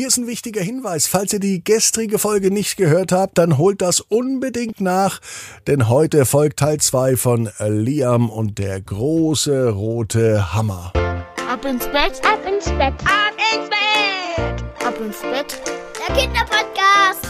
Hier ist ein wichtiger Hinweis. Falls ihr die gestrige Folge nicht gehört habt, dann holt das unbedingt nach, denn heute folgt Teil 2 von Liam und der große rote Hammer. Ab ins Bett, Ab ins Bett, ab ins Bett, ab ins Bett. der Kinderpodcast.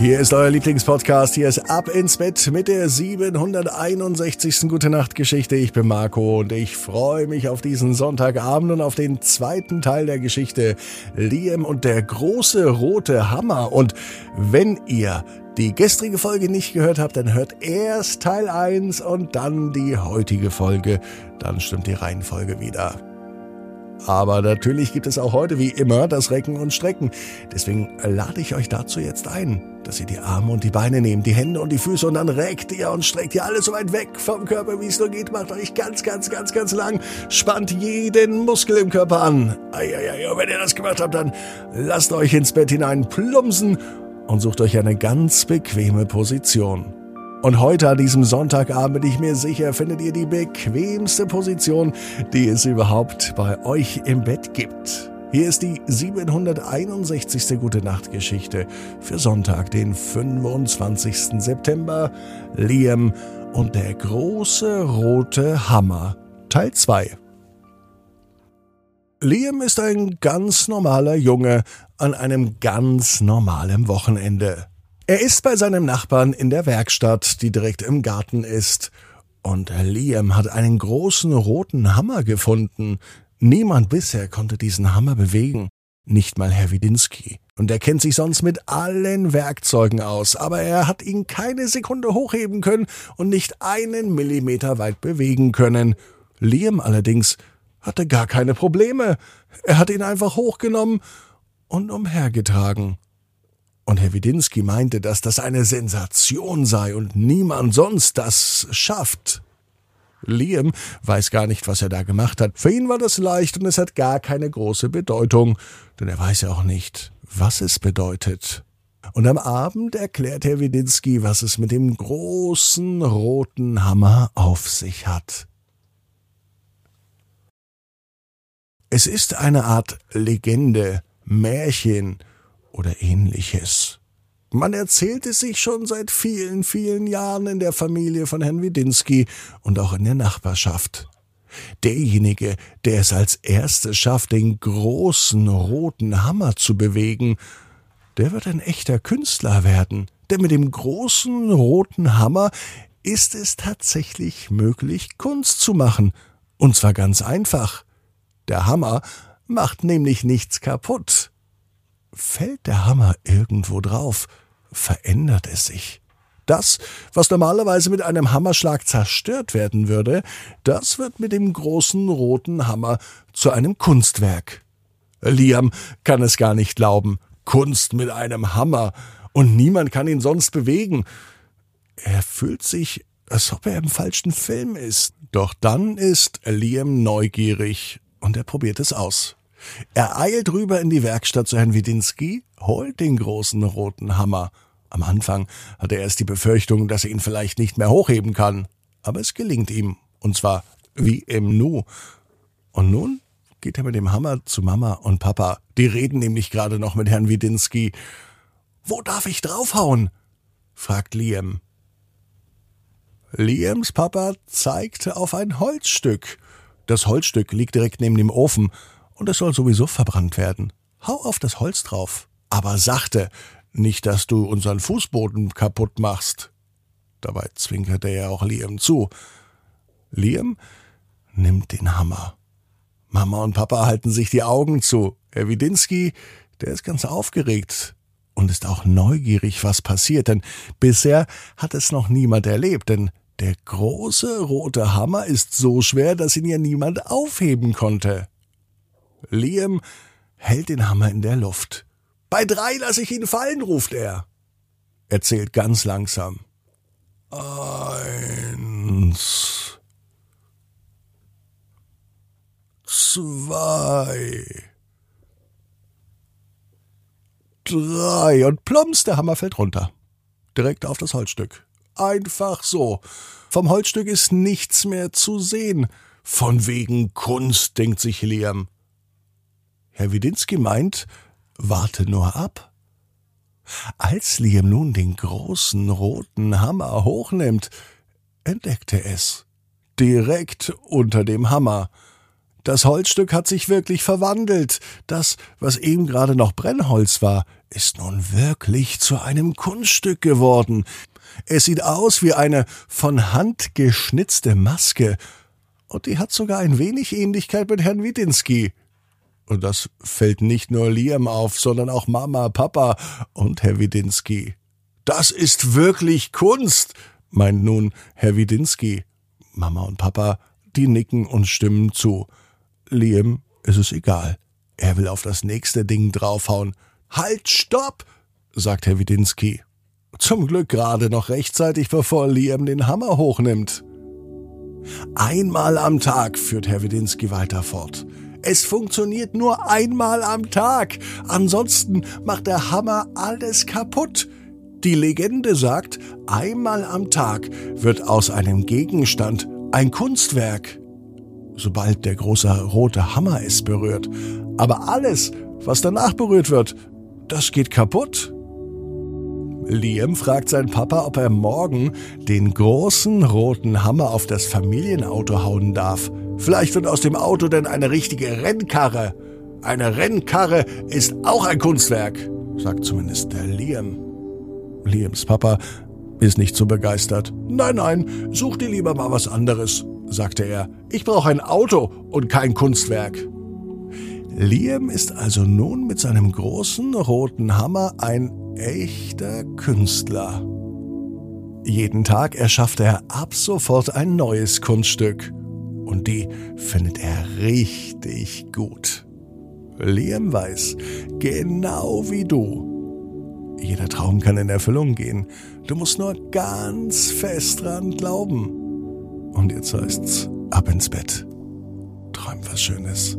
Hier ist euer Lieblingspodcast. Hier ist Ab ins Bett mit der 761. Gute Nacht Geschichte. Ich bin Marco und ich freue mich auf diesen Sonntagabend und auf den zweiten Teil der Geschichte Liam und der große rote Hammer. Und wenn ihr die gestrige Folge nicht gehört habt, dann hört erst Teil 1 und dann die heutige Folge. Dann stimmt die Reihenfolge wieder. Aber natürlich gibt es auch heute wie immer das Recken und Strecken. Deswegen lade ich euch dazu jetzt ein, dass ihr die Arme und die Beine nehmt, die Hände und die Füße und dann reckt ihr und streckt ihr alles so weit weg vom Körper, wie es nur geht. Macht euch ganz, ganz, ganz, ganz lang. Spannt jeden Muskel im Körper an. Eieiei, und wenn ihr das gemacht habt, dann lasst euch ins Bett hinein plumpsen und sucht euch eine ganz bequeme Position. Und heute an diesem Sonntagabend bin ich mir sicher, findet ihr die bequemste Position, die es überhaupt bei euch im Bett gibt. Hier ist die 761. Gute Nacht Geschichte für Sonntag, den 25. September. Liam und der große rote Hammer, Teil 2. Liam ist ein ganz normaler Junge an einem ganz normalen Wochenende. Er ist bei seinem Nachbarn in der Werkstatt, die direkt im Garten ist. Und Liam hat einen großen roten Hammer gefunden. Niemand bisher konnte diesen Hammer bewegen. Nicht mal Herr Widinski. Und er kennt sich sonst mit allen Werkzeugen aus, aber er hat ihn keine Sekunde hochheben können und nicht einen Millimeter weit bewegen können. Liam allerdings hatte gar keine Probleme. Er hat ihn einfach hochgenommen und umhergetragen. Und Herr Widinski meinte, dass das eine Sensation sei und niemand sonst das schafft. Liam weiß gar nicht, was er da gemacht hat. Für ihn war das leicht und es hat gar keine große Bedeutung, denn er weiß ja auch nicht, was es bedeutet. Und am Abend erklärt Herr Widinski, was es mit dem großen roten Hammer auf sich hat. Es ist eine Art Legende, Märchen, oder ähnliches. Man erzählt es sich schon seit vielen, vielen Jahren in der Familie von Herrn Widinski und auch in der Nachbarschaft. Derjenige, der es als erstes schafft, den großen roten Hammer zu bewegen, der wird ein echter Künstler werden. Denn mit dem großen roten Hammer ist es tatsächlich möglich, Kunst zu machen. Und zwar ganz einfach. Der Hammer macht nämlich nichts kaputt. Fällt der Hammer irgendwo drauf, verändert es sich. Das, was normalerweise mit einem Hammerschlag zerstört werden würde, das wird mit dem großen roten Hammer zu einem Kunstwerk. Liam kann es gar nicht glauben. Kunst mit einem Hammer. Und niemand kann ihn sonst bewegen. Er fühlt sich, als ob er im falschen Film ist. Doch dann ist Liam neugierig und er probiert es aus. Er eilt rüber in die Werkstatt zu Herrn Widinski, holt den großen roten Hammer. Am Anfang hat er erst die Befürchtung, dass er ihn vielleicht nicht mehr hochheben kann. Aber es gelingt ihm. Und zwar wie im Nu. Und nun geht er mit dem Hammer zu Mama und Papa. Die reden nämlich gerade noch mit Herrn Widinski. Wo darf ich draufhauen? fragt Liam. Liams Papa zeigt auf ein Holzstück. Das Holzstück liegt direkt neben dem Ofen und es soll sowieso verbrannt werden. Hau auf das Holz drauf. Aber sachte, nicht, dass du unseren Fußboden kaputt machst. Dabei zwinkerte er auch Liam zu. Liam nimmt den Hammer. Mama und Papa halten sich die Augen zu. Herr Widinski, der ist ganz aufgeregt und ist auch neugierig, was passiert, denn bisher hat es noch niemand erlebt, denn der große rote Hammer ist so schwer, dass ihn ja niemand aufheben konnte. Liam hält den Hammer in der Luft. Bei drei lasse ich ihn fallen, ruft er. Er zählt ganz langsam. Eins. Zwei. Drei. Und plumps, der Hammer fällt runter. Direkt auf das Holzstück. Einfach so. Vom Holzstück ist nichts mehr zu sehen. Von wegen Kunst, denkt sich Liam. Herr Widinski meint, warte nur ab. Als Liam nun den großen roten Hammer hochnimmt, entdeckt er es. Direkt unter dem Hammer. Das Holzstück hat sich wirklich verwandelt. Das, was eben gerade noch Brennholz war, ist nun wirklich zu einem Kunststück geworden. Es sieht aus wie eine von Hand geschnitzte Maske. Und die hat sogar ein wenig Ähnlichkeit mit Herrn Widinski. Und das fällt nicht nur Liam auf, sondern auch Mama, Papa und Herr Widinski. Das ist wirklich Kunst, meint nun Herr Widinski. Mama und Papa, die nicken und stimmen zu. Liam ist es egal. Er will auf das nächste Ding draufhauen. Halt, stopp! sagt Herr Widinski. Zum Glück gerade noch rechtzeitig, bevor Liam den Hammer hochnimmt. Einmal am Tag führt Herr Widinski weiter fort. Es funktioniert nur einmal am Tag. Ansonsten macht der Hammer alles kaputt. Die Legende sagt, einmal am Tag wird aus einem Gegenstand ein Kunstwerk. Sobald der große rote Hammer es berührt. Aber alles, was danach berührt wird, das geht kaputt. Liam fragt seinen Papa, ob er morgen den großen roten Hammer auf das Familienauto hauen darf. Vielleicht wird aus dem Auto denn eine richtige Rennkarre. Eine Rennkarre ist auch ein Kunstwerk, sagt zumindest der Liam. Liams Papa ist nicht so begeistert. Nein, nein, such dir lieber mal was anderes, sagte er. Ich brauche ein Auto und kein Kunstwerk. Liam ist also nun mit seinem großen roten Hammer ein echter Künstler. Jeden Tag erschafft er ab sofort ein neues Kunststück und die findet er richtig gut. Liam weiß, genau wie du, jeder Traum kann in Erfüllung gehen. Du musst nur ganz fest dran glauben. Und jetzt heißt's ab ins Bett. Träum was Schönes.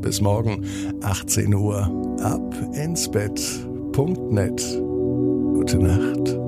Bis morgen, 18 Uhr, ab ins Bett. Punkt net. Gute Nacht.